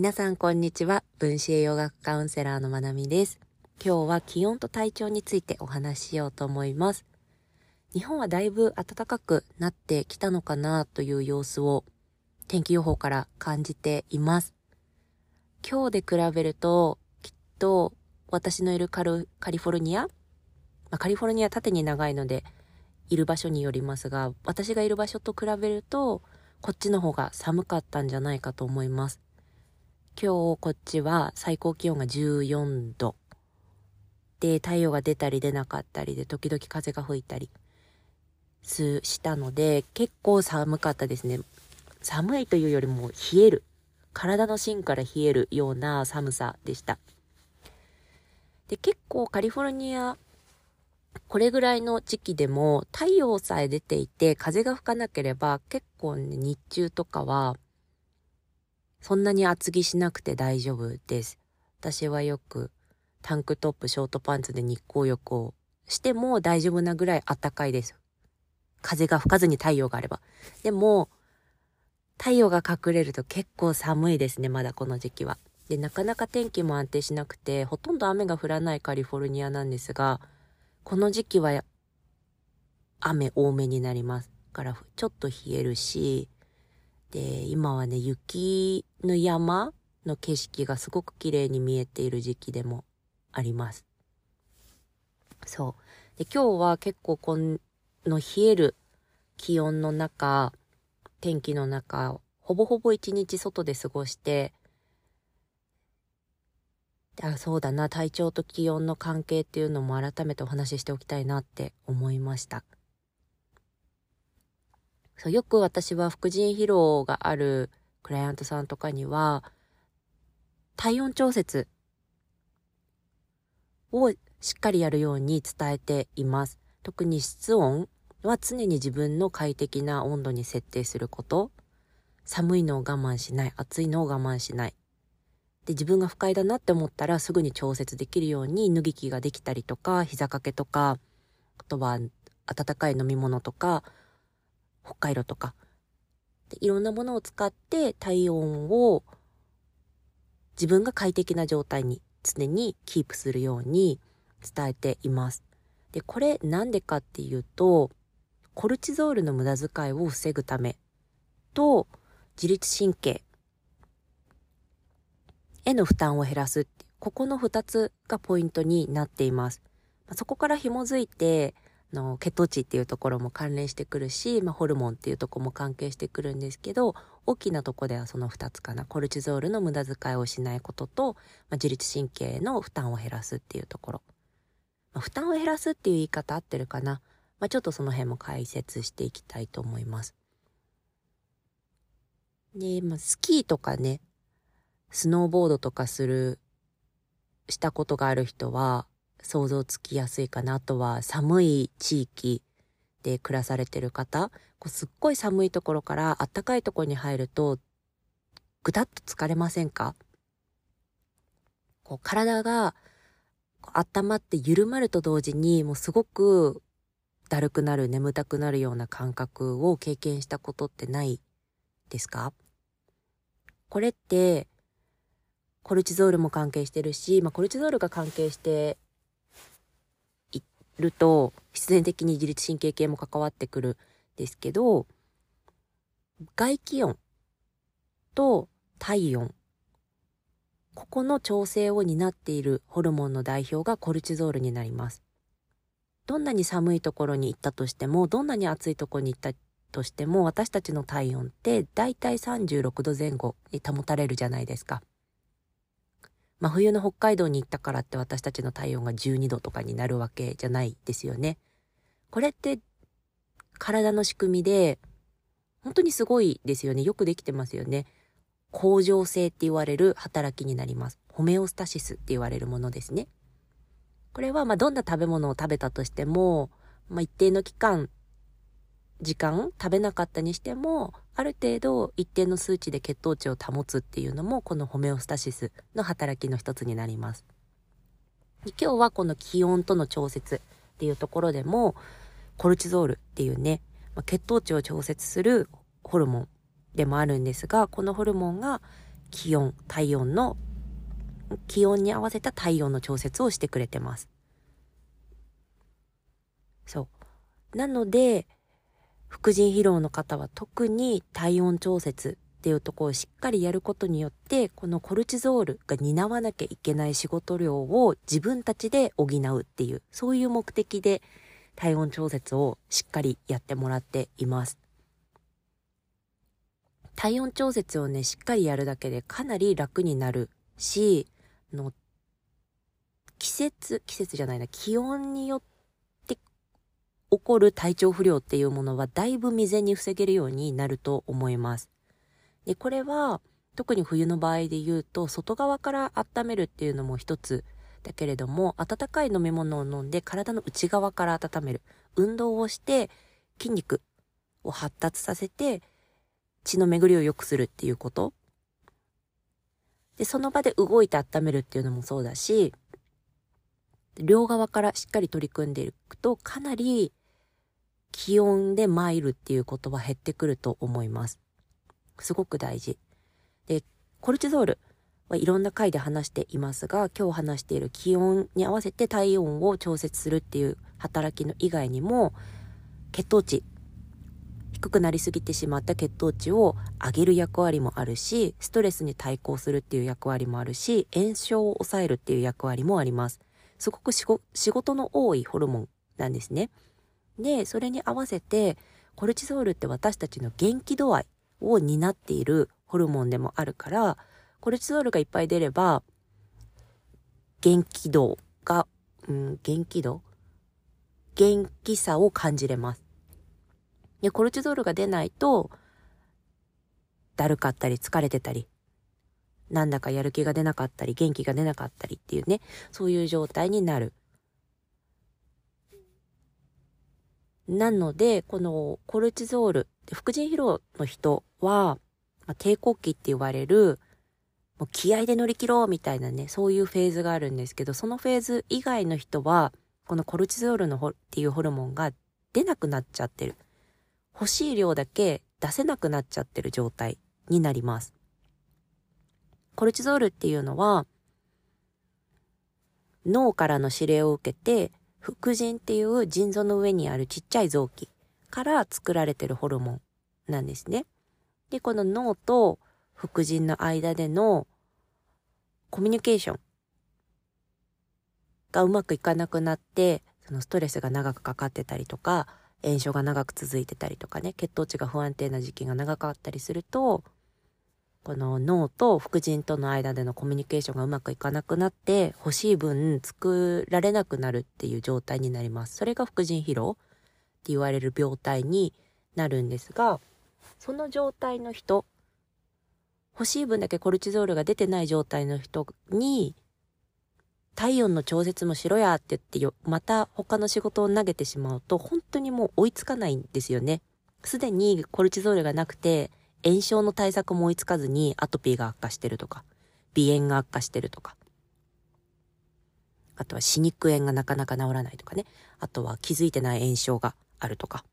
皆さんこんにちは。分子栄養学カウンセラーのまなみです。今日は気温と体調についてお話ししようと思います。日本はだいぶ暖かくなってきたのかなという様子を天気予報から感じています。今日で比べるときっと私のいるカリフォルニア、ま、カリフォルニア縦に長いのでいる場所によりますが、私がいる場所と比べるとこっちの方が寒かったんじゃないかと思います。今日こっちは最高気温が14度。で、太陽が出たり出なかったりで、時々風が吹いたりす、したので、結構寒かったですね。寒いというよりも冷える。体の芯から冷えるような寒さでした。で、結構カリフォルニアこれぐらいの時期でも太陽さえ出ていて風が吹かなければ結構ね、日中とかはそんなに厚着しなくて大丈夫です。私はよくタンクトップ、ショートパンツで日光浴をしても大丈夫なぐらい暖かいです。風が吹かずに太陽があれば。でも、太陽が隠れると結構寒いですね、まだこの時期は。で、なかなか天気も安定しなくて、ほとんど雨が降らないカリフォルニアなんですが、この時期は雨多めになりますから、ちょっと冷えるし、で、今はね、雪の山の景色がすごく綺麗に見えている時期でもあります。そう。で、今日は結構この冷える気温の中、天気の中、ほぼほぼ一日外で過ごして、あそうだな、体調と気温の関係っていうのも改めてお話ししておきたいなって思いました。そうよく私は副腎疲労があるクライアントさんとかには、体温調節をしっかりやるように伝えています。特に室温は常に自分の快適な温度に設定すること。寒いのを我慢しない。暑いのを我慢しない。で、自分が不快だなって思ったらすぐに調節できるように脱ぎ着ができたりとか、膝掛けとか、あとは温かい飲み物とか、北海道とかで、いろんなものを使って体温を自分が快適な状態に常にキープするように伝えています。で、これなんでかっていうと、コルチゾールの無駄遣いを防ぐためと、自律神経への負担を減らすここの2つがポイントになっています。そこから紐づいて、の血糖値っていうところも関連してくるし、まあ、ホルモンっていうとこも関係してくるんですけど大きなとこではその2つかな。コルチゾールの無駄遣いをしないことと、まあ、自律神経の負担を減らすっていうところ、まあ、負担を減らすっていう言い方合ってるかな、まあ、ちょっとその辺も解説していきたいと思います。で、まあ、スキーとかねスノーボードとかするしたことがある人は想像つきやすいかな。あとは寒い地域で暮らされてる方、こうすっごい寒いところから暖かいところに入ると、ぐたっと疲れませんか？こう体が温まって緩まると同時に、もうすごくだるくなる、眠たくなるような感覚を経験したことってないですか？これって、コルチゾールも関係してるし、まあ、コルチゾールが関係してると必然的に自律神経系も関わってくるんですけど外気温と体温ここの調整を担っているホルモンの代表がコルチゾールになります。どんなに寒いところに行ったとしてもどんなに暑いところに行ったとしても私たちの体温ってだいたい36度前後に保たれるじゃないですか。真冬の北海道に行ったからって私たちの体温が12度とかになるわけじゃないですよね。これって体の仕組みで本当にすごいですよね。よくできてますよね。恒常性って言われる働きになります。ホメオスタシスって言われるものですね。これはまあどんな食べ物を食べたとしても、まあ、一定の期間時間食べなかったにしてもある程度一定の数値で血糖値を保つっていうのもこのホメオスタシスの働きの一つになります。今日はこの気温との調節っていうところでもコルチゾールっていうね、まあ、血糖値を調節するホルモンでもあるんですがこのホルモンが気温、体温の、気温に合わせた体温の調節をしてくれてます。そう。なので、副腎疲労の方は特に体温調節っていうとこをしっかりやることによってこのコルチゾールが担わなきゃいけない仕事量を自分たちで補うっていうそういう目的で体温調節をしっかりやってもらっています。体温調節をねしっかりやるだけでかなり楽になるしの季節季節じゃないな気温によって起こる体調不良っていうものはだいぶ未然に防げるようになると思います。で、これは特に冬の場合で言うと外側から温めるっていうのも一つだけれども温かい飲み物を飲んで体の内側から温める運動をして筋肉を発達させて血の巡りを良くするっていうことでその場で動いて温めるっていうのもそうだし両側からしっかり取り組んでいくとかなり気温で参るっていうことは減ってくると思います。すごく大事。で、コルチゾールはいろんな回で話していますが、今日話している気温に合わせて体温を調節するっていう働きの以外にも、血糖値、低くなりすぎてしまった血糖値を上げる役割もあるし、ストレスに対抗するっていう役割もあるし、炎症を抑えるっていう役割もあります。すごく仕事の多いホルモンなんですね。で、それに合わせて、コルチゾールって私たちの元気度合いを担っているホルモンでもあるから、コルチゾールがいっぱい出れば、元気度が、うん、元気度？元気さを感じれます。で、コルチゾールが出ないと、だるかったり疲れてたり、なんだかやる気が出なかったり、元気が出なかったりっていうね、そういう状態になる。なので、このコルチゾール、副腎疲労の人は、まあ、抵抗期って言われる、もう気合で乗り切ろうみたいなね、そういうフェーズがあるんですけど、そのフェーズ以外の人は、このコルチゾールのっていうホルモンが出なくなっちゃってる。欲しい量だけ出せなくなっちゃってる状態になります。コルチゾールっていうのは、脳からの指令を受けて副腎っていう腎臓の上にあるちっちゃい臓器から作られてるホルモンなんですね。で、この脳と副腎の間でのコミュニケーションがうまくいかなくなって、そのストレスが長くかかってたりとか、炎症が長く続いてたりとかね、血糖値が不安定な時期が長かったりすると、この脳と副腎との間でのコミュニケーションがうまくいかなくなって欲しい分作られなくなるっていう状態になります。それが副腎疲労って言われる病態になるんですが、その状態の人、欲しい分だけコルチゾールが出てない状態の人に体温の調節もしろやって言って、また他の仕事を投げてしまうと本当にもう追いつかないんですよね。すでにコルチゾールがなくて炎症の対策も追いつかずにアトピーが悪化してるとか、鼻炎が悪化してるとか、あとは歯肉炎がなかなか治らないとかね、あとは気づいてない炎症があるとか、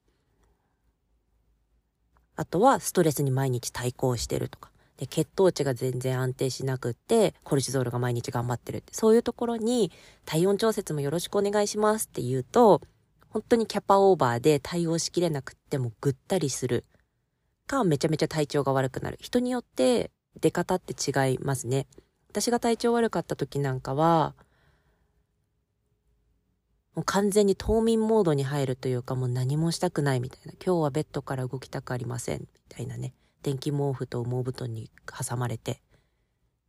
あとはストレスに毎日対抗してるとか、で血糖値が全然安定しなくって、コルチゾールが毎日頑張ってるって、そういうところに体温調節もよろしくお願いしますって言うと、本当にキャパオーバーで対応しきれなくってもぐったりする。かめちゃめちゃ体調が悪くなる。人によって出方って違いますね。私が体調悪かった時なんかは、もう完全に冬眠モードに入るというかもう何もしたくないみたいな。今日はベッドから動きたくありません。みたいなね。電気毛布と羽毛布団に挟まれて、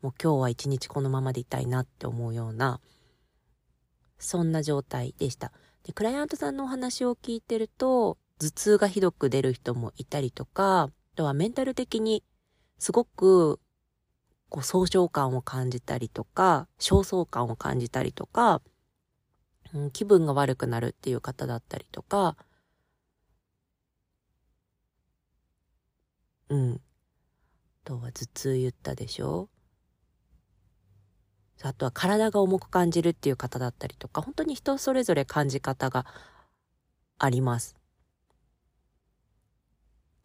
もう今日は一日このままでいたいなって思うような、そんな状態でした。で、クライアントさんのお話を聞いてると、頭痛がひどく出る人もいたりとか、あとはメンタル的にすごくこう総称感を感じたりとか、焦燥感を感じたりとか、うん、気分が悪くなるっていう方だったりとか、うん。あとは頭痛言ったでしょ？あとは体が重く感じるっていう方だったりとか、本当に人それぞれ感じ方があります。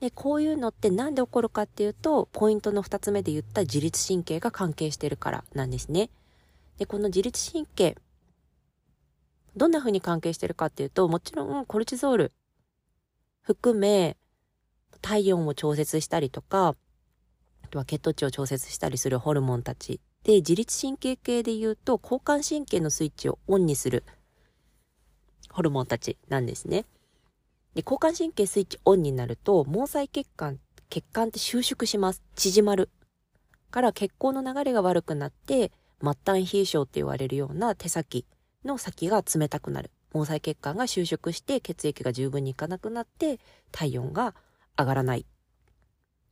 で、こういうのって何で起こるかっていうと、ポイントの2つ目で言った自律神経が関係してるからなんですね。で、この自律神経、どんな風に関係してるかっていうと、もちろんコルチゾール含め、体温を調節したりとか、あとは血糖値を調節したりするホルモンたち。で、自律神経系で言うと、交感神経のスイッチをオンにするホルモンたちなんですね。で、交感神経スイッチオンになると、毛細血管、血管って収縮します。縮まる。から血行の流れが悪くなって、末端冷え症って言われるような手先の先が冷たくなる。毛細血管が収縮して血液が十分にいかなくなって体温が上がらない。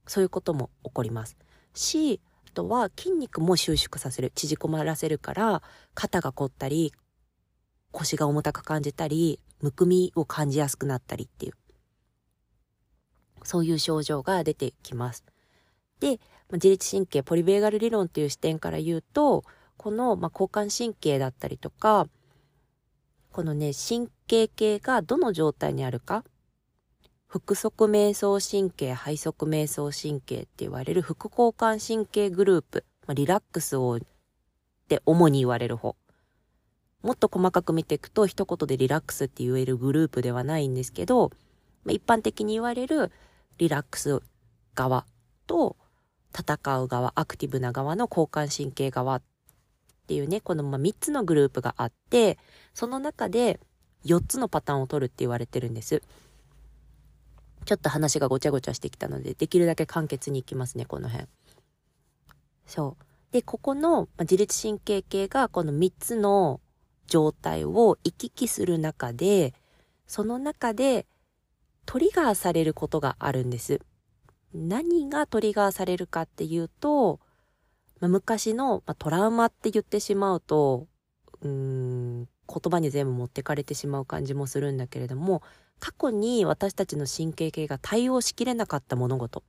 そういうことも起こります。し、あとは筋肉も収縮させる。縮こまらせるから肩が凝ったり腰が重たく感じたりむくみを感じやすくなったりっていう、そういう症状が出てきます。で、自律神経、ポリベーガル理論っていう視点から言うと、この、まあ交感神経だったりとか、このね、神経系がどの状態にあるか、腹側瞑想神経、背側瞑想神経って言われる副交感神経グループ、まあリラックスを、って主に言われる方。もっと細かく見ていくと一言でリラックスって言えるグループではないんですけど、一般的に言われるリラックス側と戦う側、アクティブな側の交感神経側っていうね、この3つのグループがあって、その中で4つのパターンを取るって言われてるんです。ちょっと話がごちゃごちゃしてきたので、できるだけ簡潔にいきますね、この辺。そう。で、ここの自律神経系がこの3つの状態を行き来する中で、その中でトリガーされることがあるんです。何がトリガーされるかっていうと、まあ、昔の、まあ、トラウマって言ってしまうと、うーん、言葉に全部持ってかれてしまう感じもするんだけれども、過去に私たちの神経系が対応しきれなかった物事。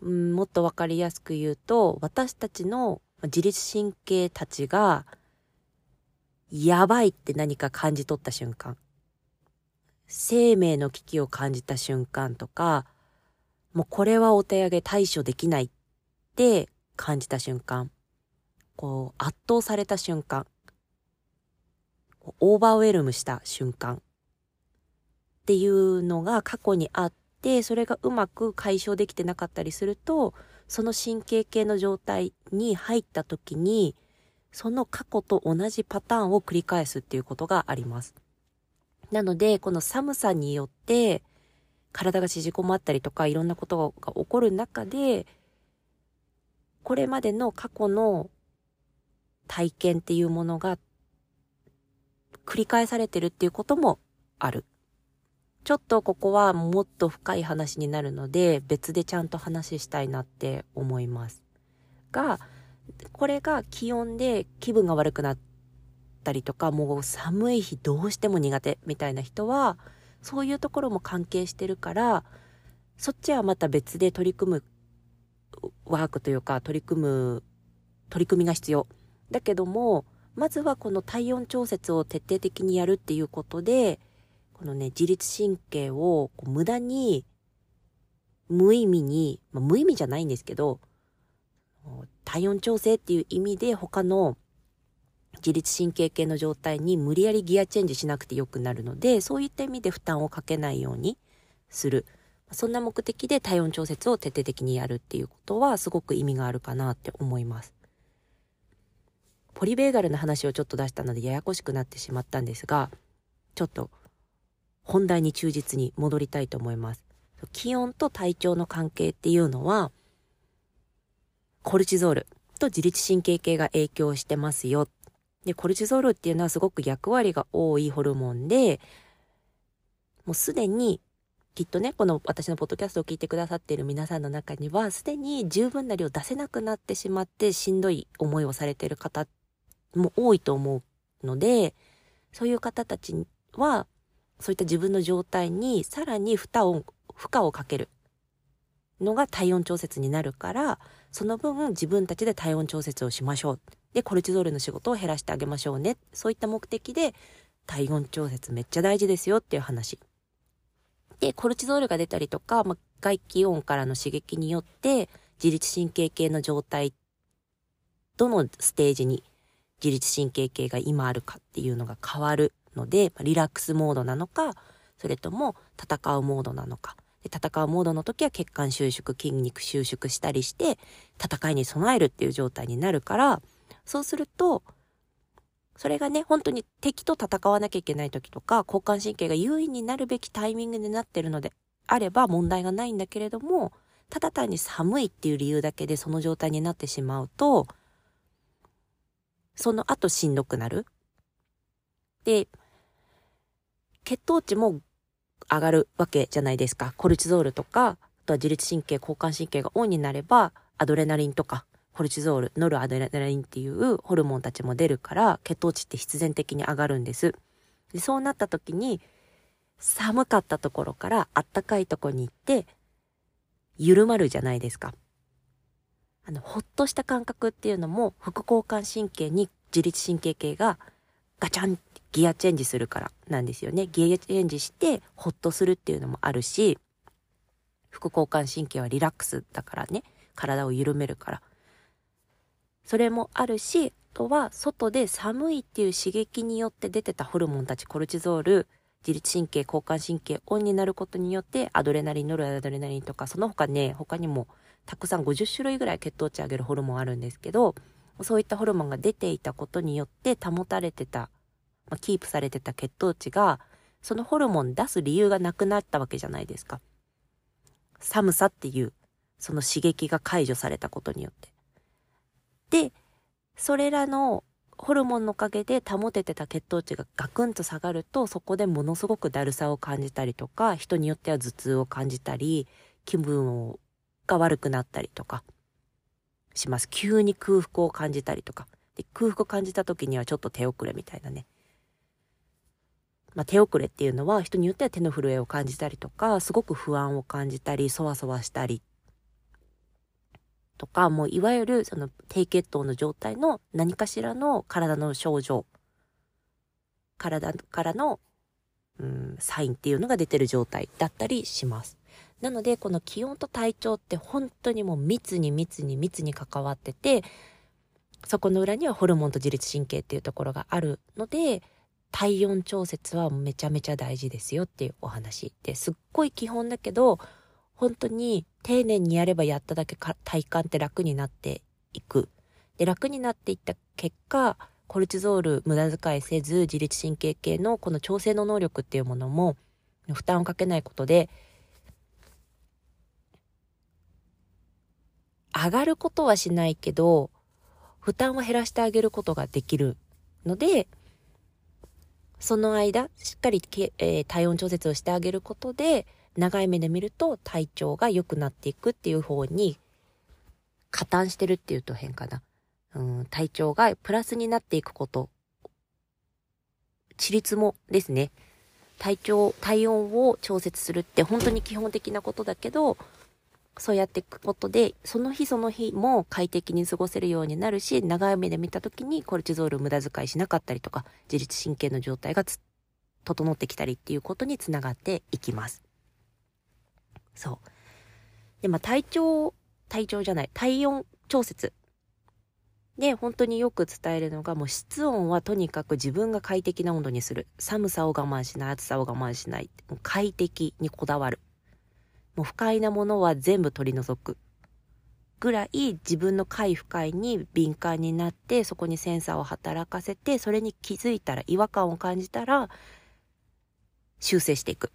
うん、もっとわかりやすく言うと、私たちの自律神経たちが、やばいって何か感じ取った瞬間、生命の危機を感じた瞬間とか、もうこれはお手上げ対処できないって感じた瞬間、こう圧倒された瞬間、オーバーウェルムした瞬間。っていうのが過去にあって、それがうまく解消できてなかったりすると、その神経系の状態に入った時に、その過去と同じパターンを繰り返すっていうことがあります。なので、この寒さによって、体が縮こまったりとか、いろんなことが起こる中で、これまでの過去の体験っていうものが繰り返されてるっていうこともある。ちょっとここはもっと深い話になるので、別でちゃんと話したいなって思います。が、これが気温で気分が悪くなったりとか、もう寒い日どうしても苦手みたいな人は、そういうところも関係してるから、そっちはまた別で取り組むワークというか、取り組む、取り組みが必要。だけども、まずはこの体温調節を徹底的にやるっていうことで、このね、自律神経を無駄に、無意味に、まあ、無意味じゃないんですけど、体温調整っていう意味で他の自律神経系の状態に無理やりギアチェンジしなくてよくなるので、そういった意味で負担をかけないようにする。そんな目的で体温調節を徹底的にやるっていうことはすごく意味があるかなって思います。ポリベーガルの話をちょっと出したのでややこしくなってしまったんですが、ちょっと本題に忠実に戻りたいと思います。気温と体調の関係っていうのは、コルチゾールと自律神経系が影響してますよ。で、コルチゾールっていうのはすごく役割が多いホルモンで、もうすでに、きっとね、この私のポッドキャストを聞いてくださっている皆さんの中には、すでに十分な量出せなくなってしまってしんどい思いをされている方も多いと思うので、そういう方たちは、そういった自分の状態にさらに負荷を、負荷をかけるのが体温調節になるから、その分自分たちで体温調節をしましょう。で、コルチゾールの仕事を減らしてあげましょうね。そういった目的で体温調節めっちゃ大事ですよっていう話。で、コルチゾールが出たりとか、まあ、外気温からの刺激によって、自律神経系の状態、どのステージに自律神経系が今あるかっていうのが変わるので、リラックスモードなのか、それとも戦うモードなのか。で戦うモードの時は血管収縮、筋肉収縮したりして、戦いに備えるっていう状態になるから、そうすると、それがね、本当に敵と戦わなきゃいけない時とか、交感神経が優位になるべきタイミングになってるのであれば問題がないんだけれども、ただ単に寒いっていう理由だけでその状態になってしまうと、その後しんどくなる。で、血糖値も上がるわけじゃないですか。コルチゾールとか、あとは自律神経、交感神経がオンになれば、アドレナリンとか、コルチゾール、ノルアドレナリンっていうホルモンたちも出るから、血糖値って必然的に上がるんです。でそうなった時に、寒かったところからあったかいとこに行って、緩まるじゃないですか。あの、ほっとした感覚っていうのも、副交感神経に自律神経系がガチャンっギアチェンジするからなんですよね。ギアチェンジしてほっとするっていうのもあるし、副交感神経はリラックスだからね、体を緩めるから。それもあるし、あとは外で寒いっていう刺激によって出てたホルモンたち、コルチゾール、自律神経、交感神経オンになることによって、アドレナリン、ノルアドレナリンとか、その他ね、他にもたくさん50種類ぐらい血糖値上げるホルモンあるんですけど、そういったホルモンが出ていたことによって保たれてた、まあ、キープされてた血糖値が、そのホルモン出す理由がなくなったわけじゃないですか。寒さっていう、その刺激が解除されたことによって。で、それらのホルモンのおかげで保ててた血糖値がガクンと下がると、そこでものすごくだるさを感じたりとか、人によっては頭痛を感じたり、気分をが悪くなったりとかします。急に空腹を感じたりとか。で空腹を感じた時にはちょっと手遅れみたいなね。まあ、手遅れっていうのは人によっては手の震えを感じたりとか、すごく不安を感じたり、そわそわしたりとか、もういわゆるその低血糖の状態の何かしらの体の症状、体からの、うん、サインっていうのが出てる状態だったりします。なので、この気温と体調って本当にもう密に密に密に関わってて、そこの裏にはホルモンと自律神経っていうところがあるので、体温調節はめちゃめちゃ大事ですよっていうお話ですっごい基本だけど、本当に丁寧にやればやっただけ体感って楽になっていく。で、楽になっていった結果、コルチゾール無駄遣いせず、自律神経系のこの調整の能力っていうものも負担をかけないことで、上がることはしないけど、負担を減らしてあげることができるので、その間、しっかりけ、えー、体温調節をしてあげることで、長い目で見ると体調が良くなっていくっていう方に、加担してるっていうと変かな。うん、体調がプラスになっていくこと。自立もですね。体調、体温を調節するって本当に基本的なことだけど、そうやっていくことで、その日その日も快適に過ごせるようになるし、長い目で見た時にコルチゾール無駄遣いしなかったりとか、自律神経の状態が整ってきたりっていうことにつながっていきます。そう。で、まあ体調、体調じゃない、体温調節。で、本当によく伝えるのが、もう室温はとにかく自分が快適な温度にする。寒さを我慢しない、暑さを我慢しない。快適にこだわる。もう不快なものは全部取り除く。ぐらい自分の快不快に敏感になってそこにセンサーを働かせてそれに気づいたら違和感を感じたら修正していく。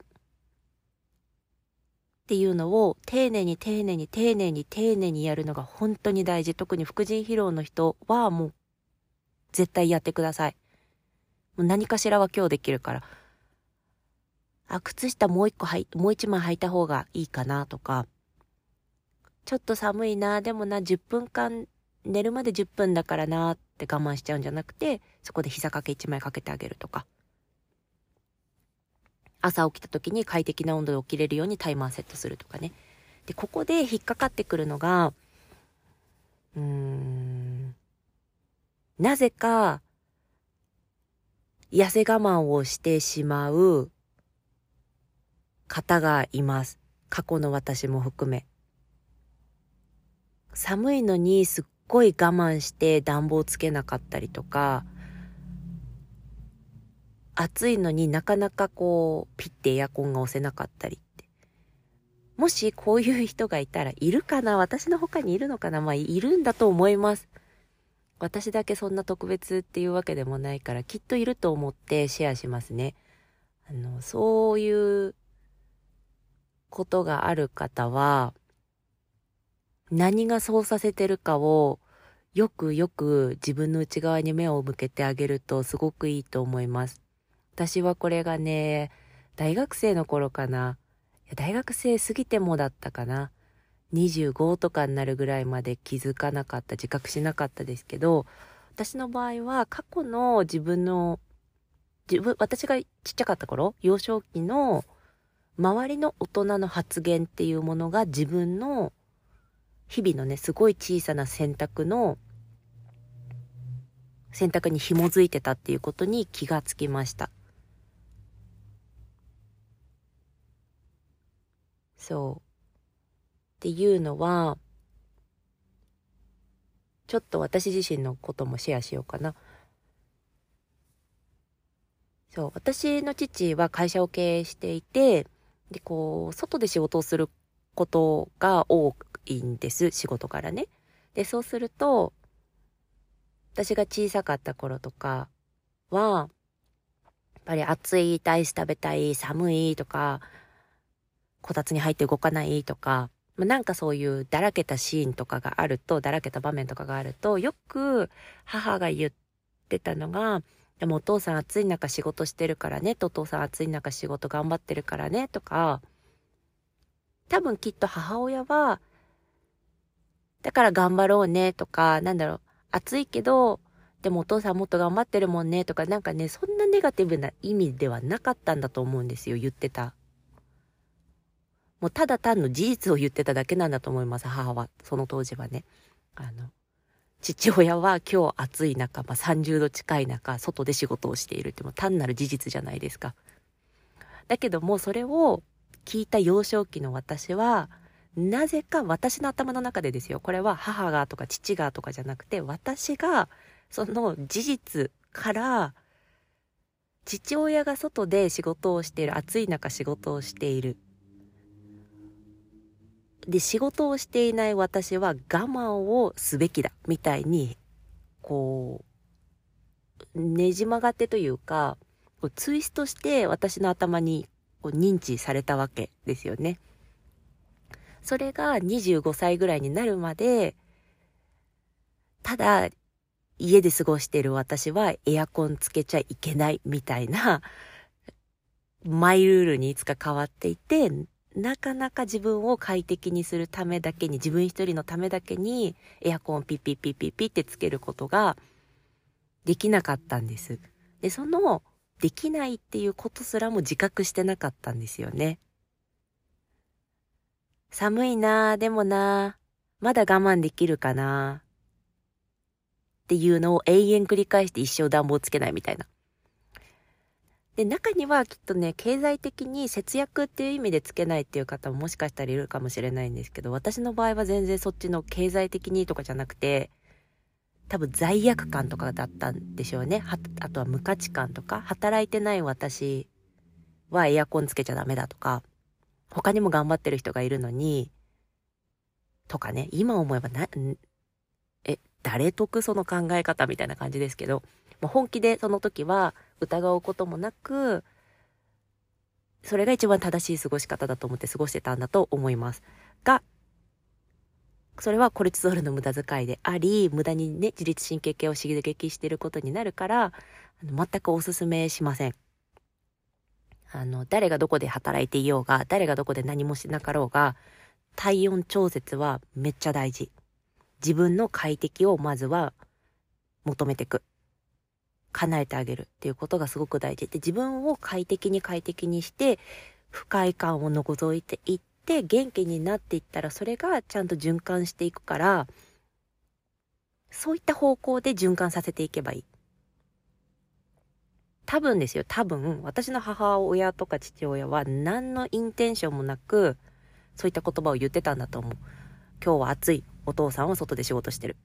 っていうのを丁寧に丁寧に丁寧に丁寧にやるのが本当に大事。特に副腎疲労の人はもう絶対やってください。もう何かしらは今日できるから。あ、靴下もう一個はい、もう一枚履いた方がいいかなとか、ちょっと寒いな、でもな、10分間、寝るまで10分だからなって我慢しちゃうんじゃなくて、そこで膝掛け1枚かけてあげるとか。朝起きた時に快適な温度で起きれるようにタイマーセットするとかね。で、ここで引っかかってくるのが、うーん、なぜか、痩せ我慢をしてしまう方がいます。過去の私も含め。寒いのにすっごい我慢して暖房つけなかったりとか、暑いのになかなかこう、ピッてエアコンが押せなかったりって。もしこういう人がいたらいるかな？私の他にいるのかな？まあ、いるんだと思います。私だけそんな特別っていうわけでもないから、きっといると思ってシェアしますね。あの、そういうことがある方は、何がそうさせてるかをよくよく自分の内側に目を向けてあげるとすごくいいと思います。私はこれがね、大学生の頃かな。大学生過ぎてもだったかな。25とかになるぐらいまで気づかなかった、自覚しなかったですけど、私の場合は過去の自分の、自分、私がちっちゃかった頃、幼少期の周りの大人の発言っていうものが自分の日々のね、すごい小さな選択の、選択に紐づいてたっていうことに気がつきました。そう。っていうのは、ちょっと私自身のこともシェアしようかな。そう、私の父は会社を経営していて、で、こう、外で仕事をすることが多いんです、仕事からね。で、そうすると、私が小さかった頃とかは、やっぱり暑い、アイス食べたい、寒いとか、こたつに入って動かないとか、まあ、なんかそういうだらけたシーンとかがあると、だらけた場面とかがあると、よく母が言ってたのが、でもお父さん暑い中仕事してるからねと、お父さん暑い中仕事頑張ってるからね、とか、多分きっと母親は、だから頑張ろうね、とか、なんだろう、暑いけど、でもお父さんもっと頑張ってるもんね、とか、なんかね、そんなネガティブな意味ではなかったんだと思うんですよ、言ってたもうただ単の事実を言ってただけなんだと思います、母は。その当時はね。あの、父親は今日暑い中、まあ、30度近い中、外で仕事をしているっても単なる事実じゃないですか。だけども、それを聞いた幼少期の私は、なぜか私の頭の中でですよ。これは母がとか父がとかじゃなくて、私がその事実から、父親が外で仕事をしている、暑い中仕事をしている。で、仕事をしていない私は我慢をすべきだ、みたいに、こう、ねじ曲がってというか、こうツイストして私の頭にこう認知されたわけですよね。それが25歳ぐらいになるまで、ただ家で過ごしている私はエアコンつけちゃいけないみたいなマイルールにいつか変わっていて、なかなか自分を快適にするためだけに、自分一人のためだけに、エアコンピッピッピッピッピってつけることができなかったんです。で、その、できないっていうことすらも自覚してなかったんですよね。寒いなぁ、でもなぁ、まだ我慢できるかなぁっていうのを永遠繰り返して一生暖房つけないみたいな。で、中にはきっとね、経済的に節約っていう意味でつけないっていう方ももしかしたらいるかもしれないんですけど、私の場合は全然そっちの経済的にとかじゃなくて、多分罪悪感とかだったんでしょうね。あとは無価値観とか、働いてない私はエアコンつけちゃダメだとか、他にも頑張ってる人がいるのに、とかね、今思えばな、え、誰得その考え方みたいな感じですけど、もう本気でその時は疑うこともなく、それが一番正しい過ごし方だと思って過ごしてたんだと思います。が、それはコルチゾールの無駄遣いであり、無駄にね、自律神経系を刺激していることになるから、全くお勧めしません。あの、誰がどこで働いていようが、誰がどこで何もしなかろうが、体温調節はめっちゃ大事。自分の快適をまずは求めていく。叶えてあげるっていうことがすごく大事で自分を快適に快適にして不快感を除いていって元気になっていったらそれがちゃんと循環していくからそういった方向で循環させていけばいい。多分ですよ、多分、私の母親とか父親は何のインテンションもなく、そういった言葉を言ってたんだと思う。今日は暑い。お父さんは外で仕事してる。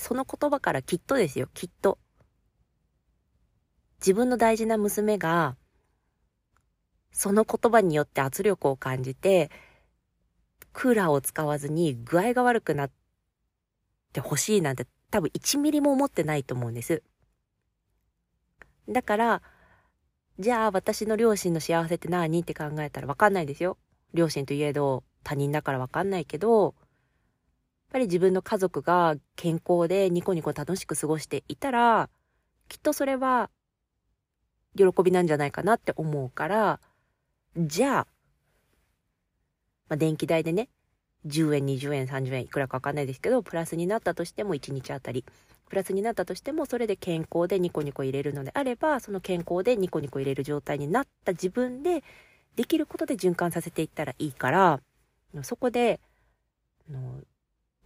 その言葉からきっとですよ、きっと。自分の大事な娘が、その言葉によって圧力を感じて、クーラーを使わずに具合が悪くなってほしいなんて多分1ミリも思ってないと思うんです。だから、じゃあ私の両親の幸せって何？って考えたらわかんないですよ。両親といえど他人だからわかんないけど、っぱり自分の家族が健康でニコニコ楽しく過ごしていたら、きっとそれは喜びなんじゃないかなって思うから、じゃあ、まあ、電気代でね、10円、20円、30円、いくらかわかんないですけど、プラスになったとしても1日あたり、プラスになったとしても、それで健康でニコニコ入れるのであれば、その健康でニコニコ入れる状態になった自分で、できることで循環させていったらいいから、そこで、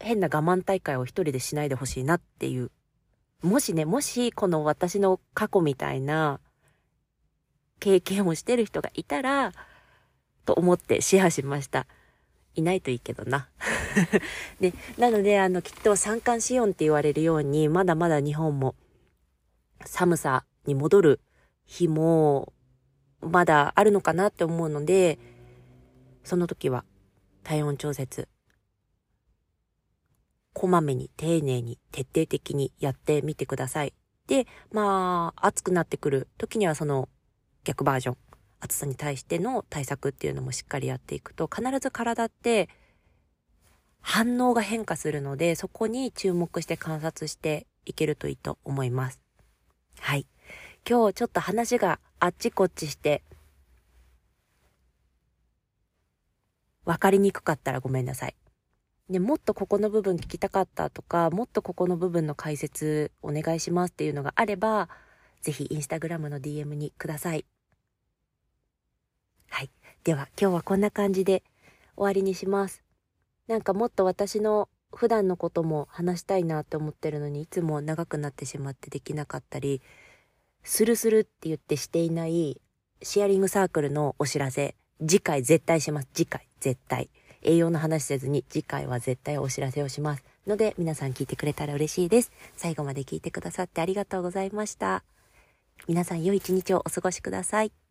変な我慢大会を一人でしないでほしいなっていう。もしね、もしこの私の過去みたいな経験をしてる人がいたら、と思ってシェアしました。いないといいけどな。で、なので、あの、きっと三寒四温って言われるように、まだまだ日本も寒さに戻る日も、まだあるのかなって思うので、その時は体温調節、こまめに丁寧に徹底的にやってみてください。で、まあ、暑くなってくる時にはその逆バージョン。暑さに対しての対策っていうのもしっかりやっていくと、必ず体って反応が変化するので、そこに注目して観察していけるといいと思います。はい。今日ちょっと話があっちこっちして、わかりにくかったらごめんなさい。で、もっとここの部分聞きたかったとか、もっとここの部分の解説お願いしますっていうのがあれば、ぜひインスタグラムの DM にください。はい。では今日はこんな感じで終わりにします。なんかもっと私の普段のことも話したいなって思ってるのにいつも長くなってしまってできなかったり、するするって言ってしていないシェアリングサークルのお知らせ、次回絶対します。次回絶対。栄養の話せずに次回は絶対お知らせをします。ので皆さん聞いてくれたら嬉しいです。最後まで聞いてくださってありがとうございました。皆さん良い一日をお過ごしください。